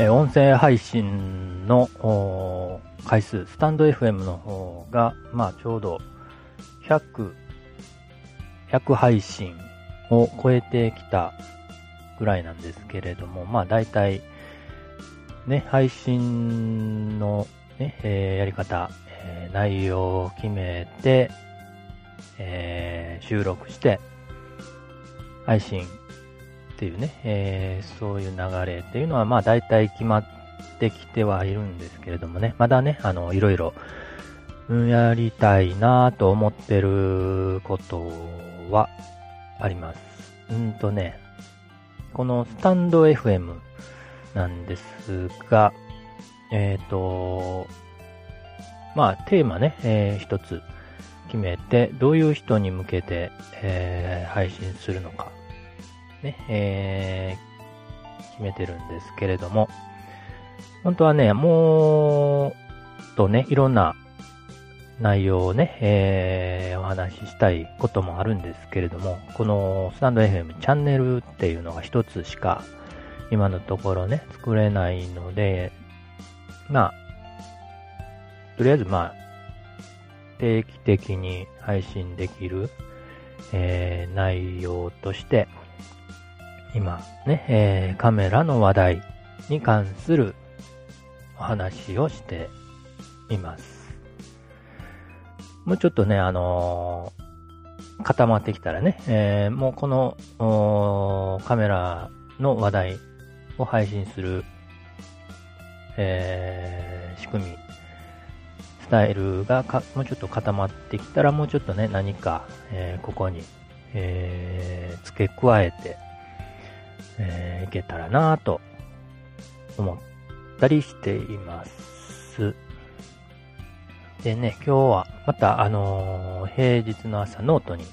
え、音声配信の回数、スタンド FM の方が、まあちょうど100、100配信を超えてきたぐらいなんですけれども、まあ大体、ね、配信のね、えー、やり方、えー、内容を決めて、えー、収録して、配信っていうね、えー、そういう流れっていうのは、まあ大体決まってきてはいるんですけれどもね、まだね、あの、いろいろ、やりたいなと思ってることはあります。うんとね、このスタンド FM なんですが、えっ、ー、と、まあ、テーマね、えー、一つ決めて、どういう人に向けて、えー、配信するのか、ね、えー、決めてるんですけれども、本当はね、もう、とね、いろんな内容をね、えー、お話ししたいこともあるんですけれども、このスタンド FM チャンネルっていうのが一つしか今のところね、作れないので、まあ、とりあえずまあ、定期的に配信できる、えー、内容として、今ね、えー、カメラの話題に関するお話をしています。もうちょっとね、あのー、固まってきたらね、えー、もうこのカメラの話題を配信する、え、仕組み、スタイルがもうちょっと固まってきたら、もうちょっとね、何か、え、ここに、え、付け加えて、えー、いけたらなぁと思ったりしています。でね、今日はまた、あのー、平日の朝ノートに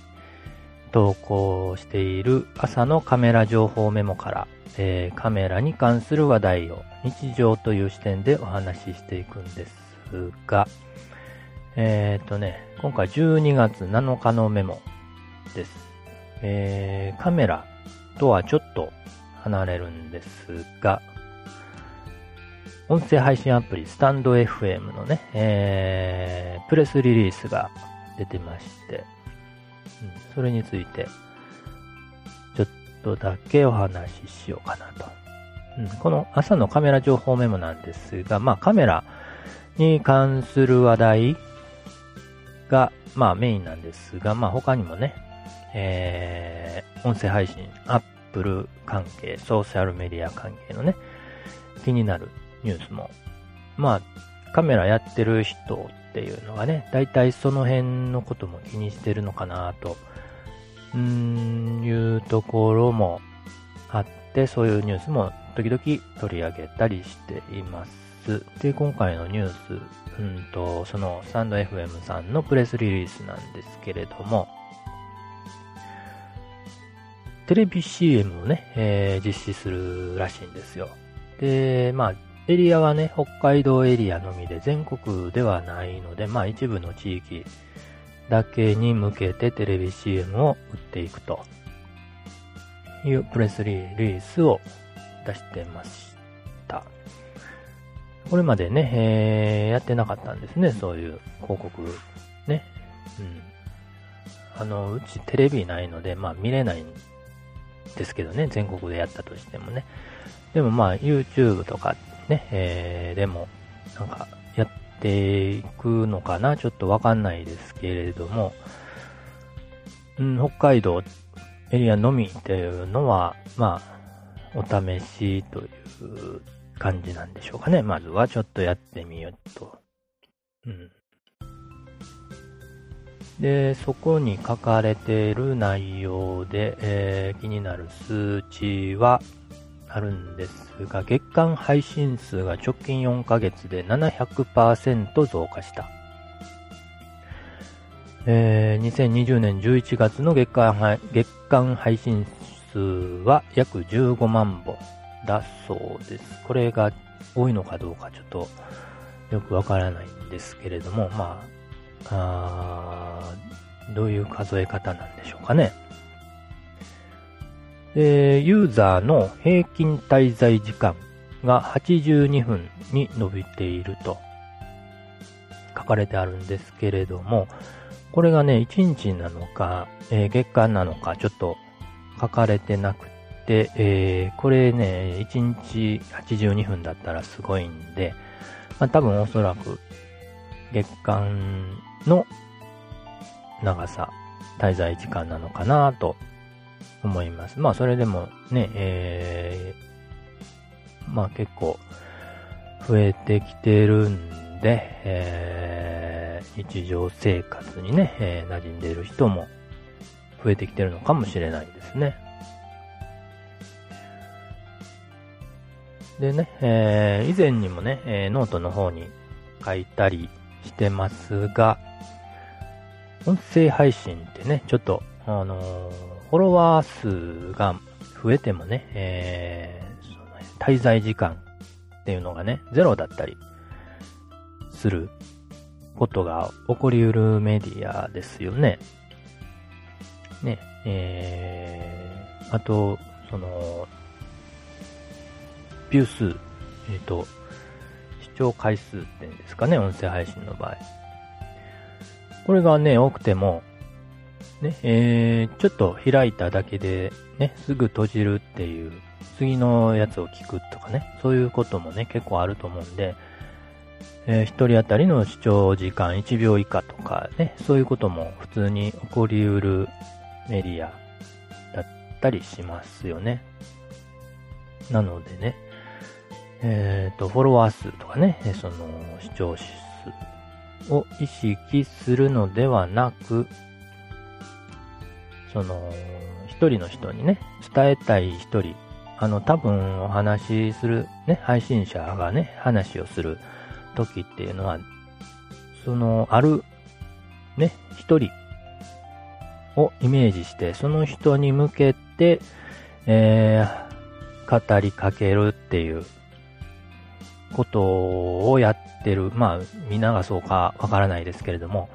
投稿している朝のカメラ情報メモから、えー、カメラに関する話題を日常という視点でお話ししていくんですが、えっ、ー、とね、今回12月7日のメモです。えー、カメラとはちょっと離れるんですが、音声配信アプリ、スタンド FM のね、えー、プレスリリースが出てまして、うん、それについて、ちょっとだけお話ししようかなと。うん、この朝のカメラ情報メモなんですが、まあカメラに関する話題が、まあメインなんですが、まあ他にもね、えー、音声配信、アップル関係、ソーシャルメディア関係のね、気になるニュースも、まあ、カメラやってる人っていうのがね、大体その辺のことも気にしてるのかなと、うーん、いうところもあって、そういうニュースも時々取り上げたりしています。で、今回のニュース、うんと、そのサンド FM さんのプレスリリースなんですけれども、テレビ CM をね、えー、実施するらしいんですよ。で、まあ、エリアはね、北海道エリアのみで全国ではないので、まあ一部の地域だけに向けてテレビ CM を売っていくというプレスリリースを出してました。これまでね、えー、やってなかったんですね、そういう広告ね。うん。あの、うちテレビないので、まあ見れないですけどね、全国でやったとしてもね。でもまあ YouTube とかね、えー、でも、なんか、やっていくのかなちょっとわかんないですけれども、うん、北海道エリアのみっていうのは、まあ、お試しという感じなんでしょうかね。まずはちょっとやってみようと。うん。で、そこに書かれている内容で、えー、気になる数値は、あるんですが、月間配信数が直近4ヶ月で700%増加した。えー、2020年11月の月間月間配信数は約15万本だそうです。これが多いのかどうかちょっとよくわからないんですけれども、まあ、あどういう数え方なんでしょうかね。え、ユーザーの平均滞在時間が82分に伸びていると書かれてあるんですけれども、これがね、1日なのか、えー、月間なのか、ちょっと書かれてなくて、えー、これね、1日82分だったらすごいんで、まあ、多分おそらく月間の長さ、滞在時間なのかなと思います。まあそれでもね、えー、まあ結構増えてきてるんで、えー、日常生活にね、えー、馴染んでる人も増えてきてるのかもしれないですね。でね、えー、以前にもね、えー、ノートの方に書いたりしてますが、音声配信ってね、ちょっと、あの、フォロワー数が増えてもね、えー、滞在時間っていうのがね、ゼロだったりすることが起こりうるメディアですよね。ね、えー、あと、その、ビュー数、えっ、ー、と、聴回数っていうんですかね、音声配信の場合。これがね、多くても、ね、えー、ちょっと開いただけで、ね、すぐ閉じるっていう、次のやつを聞くとかね、そういうこともね、結構あると思うんで、えー、一人当たりの視聴時間1秒以下とかね、そういうことも普通に起こりうるメディアだったりしますよね。なのでね、えっ、ー、と、フォロワー数とかね、その視聴数を意識するのではなく、その、一人の人にね、伝えたい一人、あの、多分お話しする、ね、配信者がね、話をする時っていうのは、その、ある、ね、一人をイメージして、その人に向けて、えー、語りかけるっていうことをやってる。まあ、みんながそうかわからないですけれども、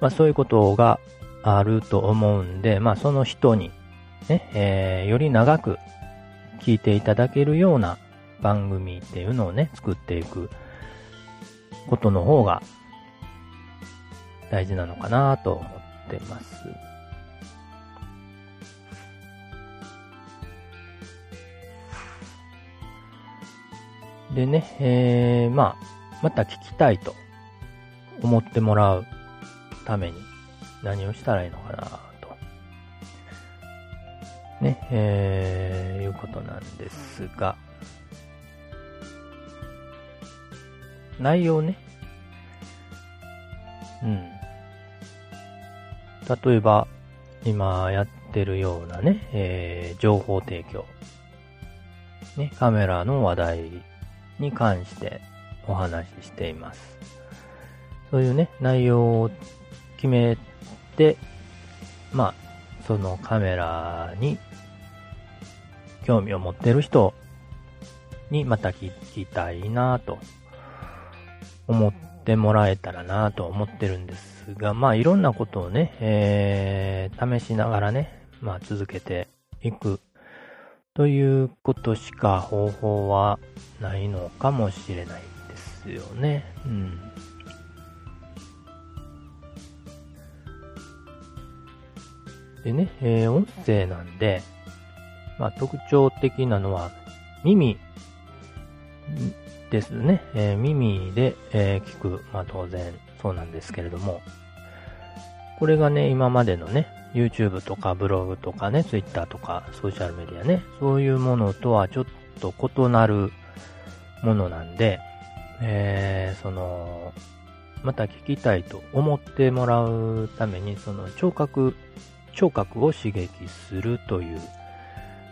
まあそういうことがあると思うんで、まあその人に、ね、えー、より長く聞いていただけるような番組っていうのをね、作っていくことの方が大事なのかなと思ってます。でね、えー、まあ、また聞きたいと思ってもらうために何をしたらいいのかなと。ね、えー、いうことなんですが、内容ね、うん。例えば、今やってるようなね、えー、情報提供。ね、カメラの話題に関してお話ししています。そういうね、内容を決めて、まあ、そのカメラに興味を持ってる人にまた聞きたいなと思ってもらえたらなと思ってるんですが、まあいろんなことをね、えー、試しながらね、まあ続けていくということしか方法はないのかもしれないですよね。うん。でね、えー、音声なんで、まあ、特徴的なのは耳ですね。えー、耳で、えー、聞く。まあ、当然そうなんですけれども、これがね、今までのね、YouTube とかブログとかね、Twitter とかソーシャルメディアね、そういうものとはちょっと異なるものなんで、えー、その、また聞きたいと思ってもらうために、その聴覚、聴覚を刺激するという、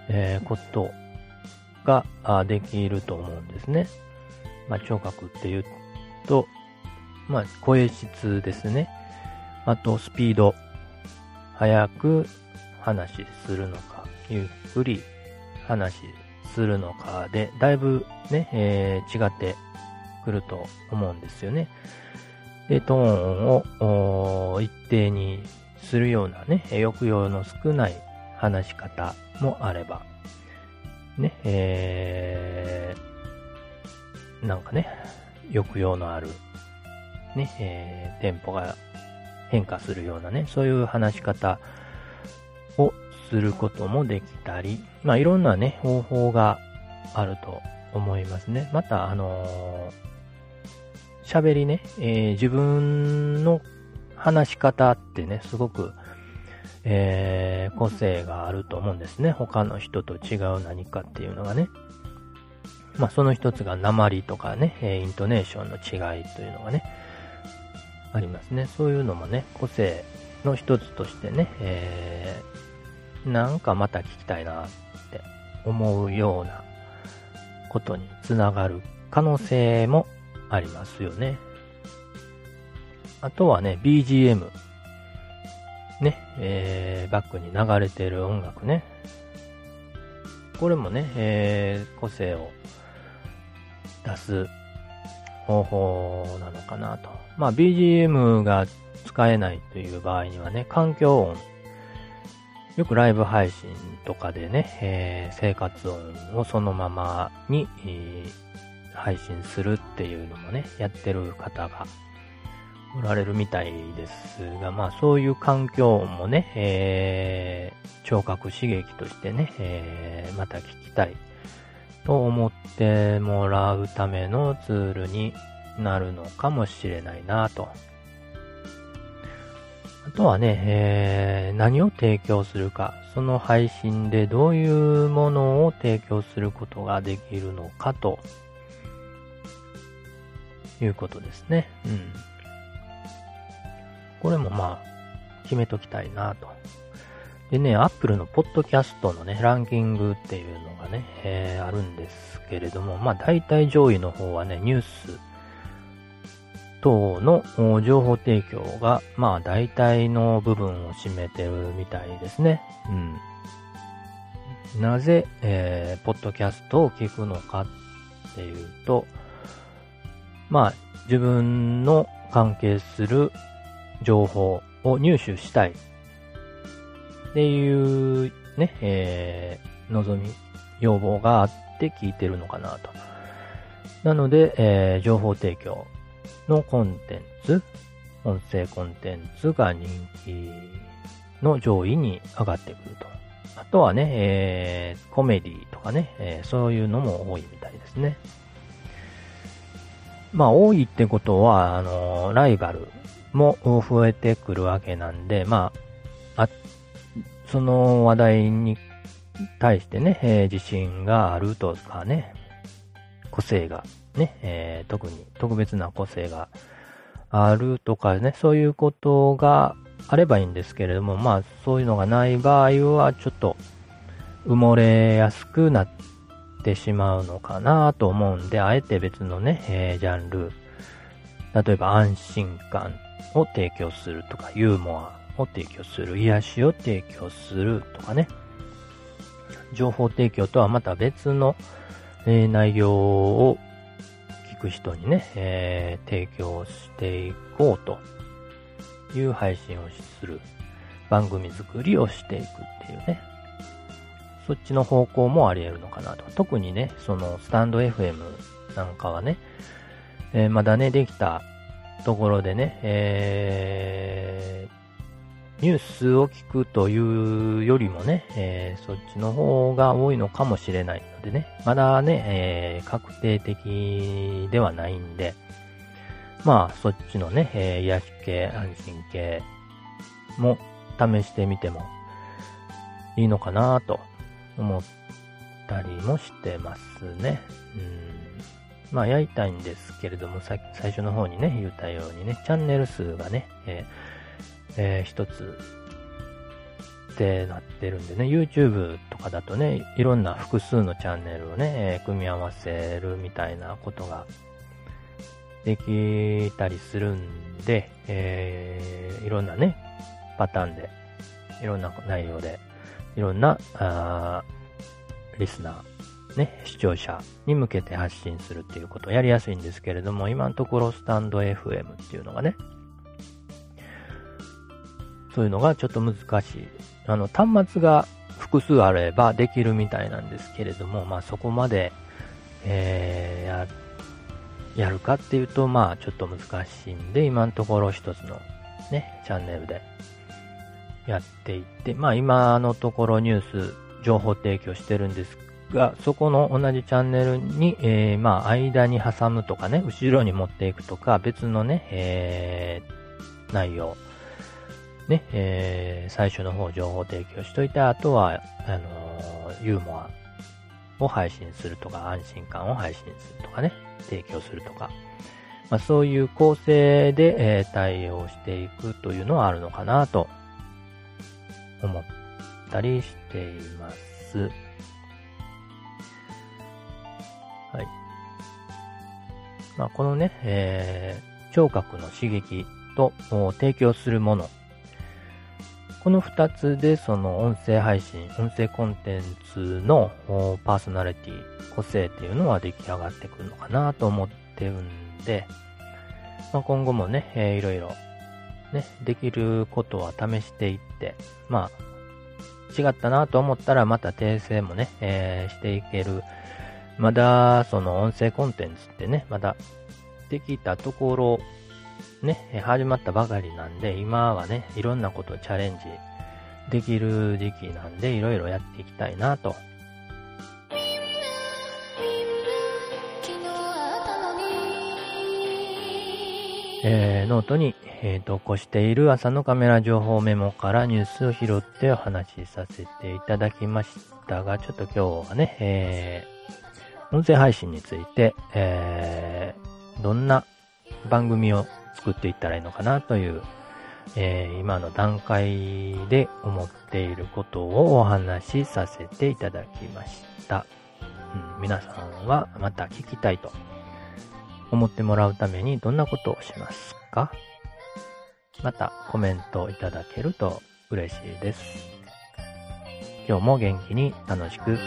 えー、ことができると思うんですね。まあ、聴覚って言うと、まあ、声質ですね。あと、スピード。早く話するのか、ゆっくり話するのかで、だいぶね、えー、違ってくると思うんですよね。で、トーンを一定にするようなね、抑揚の少ない話し方もあれば、ね、えーなんかね、抑揚のある、ね、えー、テンポが変化するようなね、そういう話し方をすることもできたり、まあいろんなね、方法があると思いますね。また、あの喋、ー、りね、えー、自分の話し方ってね、すごく、えー、個性があると思うんですね。他の人と違う何かっていうのがね。まあ、その一つが鉛とかね、イントネーションの違いというのがね、ありますね。そういうのもね、個性の一つとしてね、えー、なんかまた聞きたいなって思うようなことにつながる可能性もありますよね。あとはね、BGM。ね、えー、バックに流れてる音楽ね。これもね、えー、個性を出す方法なのかなと。まあ、BGM が使えないという場合にはね、環境音。よくライブ配信とかでね、えー、生活音をそのままに、えー、配信するっていうのもね、やってる方がおられるみたいですが、まあそういう環境音もね、えー、聴覚刺激としてね、えー、また聞きたいと思ってもらうためのツールになるのかもしれないなと。あとはね、えー、何を提供するか、その配信でどういうものを提供することができるのかということですね。うん。これもまあ、決めときたいなと。でね、Apple のポッドキャストのね、ランキングっていうのがね、えー、あるんですけれども、まあ大体上位の方はね、ニュース等の情報提供が、まあ大体の部分を占めてるみたいですね。うん。なぜ、えー、ポッドキャストを聞くのかっていうと、まあ自分の関係する情報を入手したいっていうね、えー、望み、要望があって聞いてるのかなと。なので、えー、情報提供のコンテンツ、音声コンテンツが人気の上位に上がってくると。あとはね、えー、コメディとかね、えー、そういうのも多いみたいですね。まあ、多いってことは、あのライバルも増えてくるわけなんで、まあ、その話題に対してね、えー、自信があるとかね、個性がね、えー、特に特別な個性があるとかね、そういうことがあればいいんですけれども、まあそういうのがない場合はちょっと埋もれやすくなってしまうのかなと思うんで、あえて別のね、えー、ジャンル、例えば安心感を提供するとか、ユーモアを提供する、癒しを提供するとかね、情報提供とはまた別の、えー、内容を聞く人にね、えー、提供していこうという配信をする番組作りをしていくっていうね、そっちの方向もあり得るのかなと。特にね、そのスタンド FM なんかはね、えー、まだね、できたところでね、えー、ニュースを聞くというよりもね、えー、そっちの方が多いのかもしれないのでね、まだね、えー、確定的ではないんで、まあ、そっちのね、えー、癒し系、安心系も試してみてもいいのかなと思ったりもしてますね。うん。まあやりたいんですけれども、さ最初の方にね、言ったようにね、チャンネル数がね、えー、えー、一つってなってるんでね、YouTube とかだとね、いろんな複数のチャンネルをね、えー、組み合わせるみたいなことができたりするんで、えー、いろんなね、パターンで、いろんな内容で、いろんな、あリスナー、ね、視聴者に向けて発信するっていうことをやりやすいんですけれども、今のところスタンド FM っていうのがね、そういうのがちょっと難しい。あの、端末が複数あればできるみたいなんですけれども、まあそこまで、えー、やるかっていうと、まあちょっと難しいんで、今のところ一つのね、チャンネルでやっていって、まあ今のところニュース、情報提供してるんですが、そこの同じチャンネルに、えー、まあ間に挟むとかね、後ろに持っていくとか、別のね、えー、内容、ね、えー、最初の方情報提供しといて、あとは、あのー、ユーモアを配信するとか、安心感を配信するとかね、提供するとか、まあ、そういう構成で、えー、対応していくというのはあるのかなと思ったりしています。はい。まあ、このね、えー、聴覚の刺激と提供するもの。この二つでその音声配信、音声コンテンツのパーソナリティ、個性っていうのは出来上がってくるのかなと思ってるんで、まあ、今後もね、えー、いろいろね、できることは試していって、まあ、違ったなと思ったらまた訂正もね、えー、していける。まだ、その音声コンテンツってね、まだできたところ、ね、始まったばかりなんで、今はね、いろんなことをチャレンジできる時期なんで、いろいろやっていきたいなと。えー、ノートに、えー、投稿している朝のカメラ情報メモからニュースを拾ってお話しさせていただきましたが、ちょっと今日はね、えー、音声配信について、えー、どんな番組を作っていったらいいのかなという、えー、今の段階で思っていることをお話しさせていただきました。うん、皆さんはまた聞きたいと思ってもらうためにどんなことをしますか？またコメントいただけると嬉しいです。今日も元気に楽しく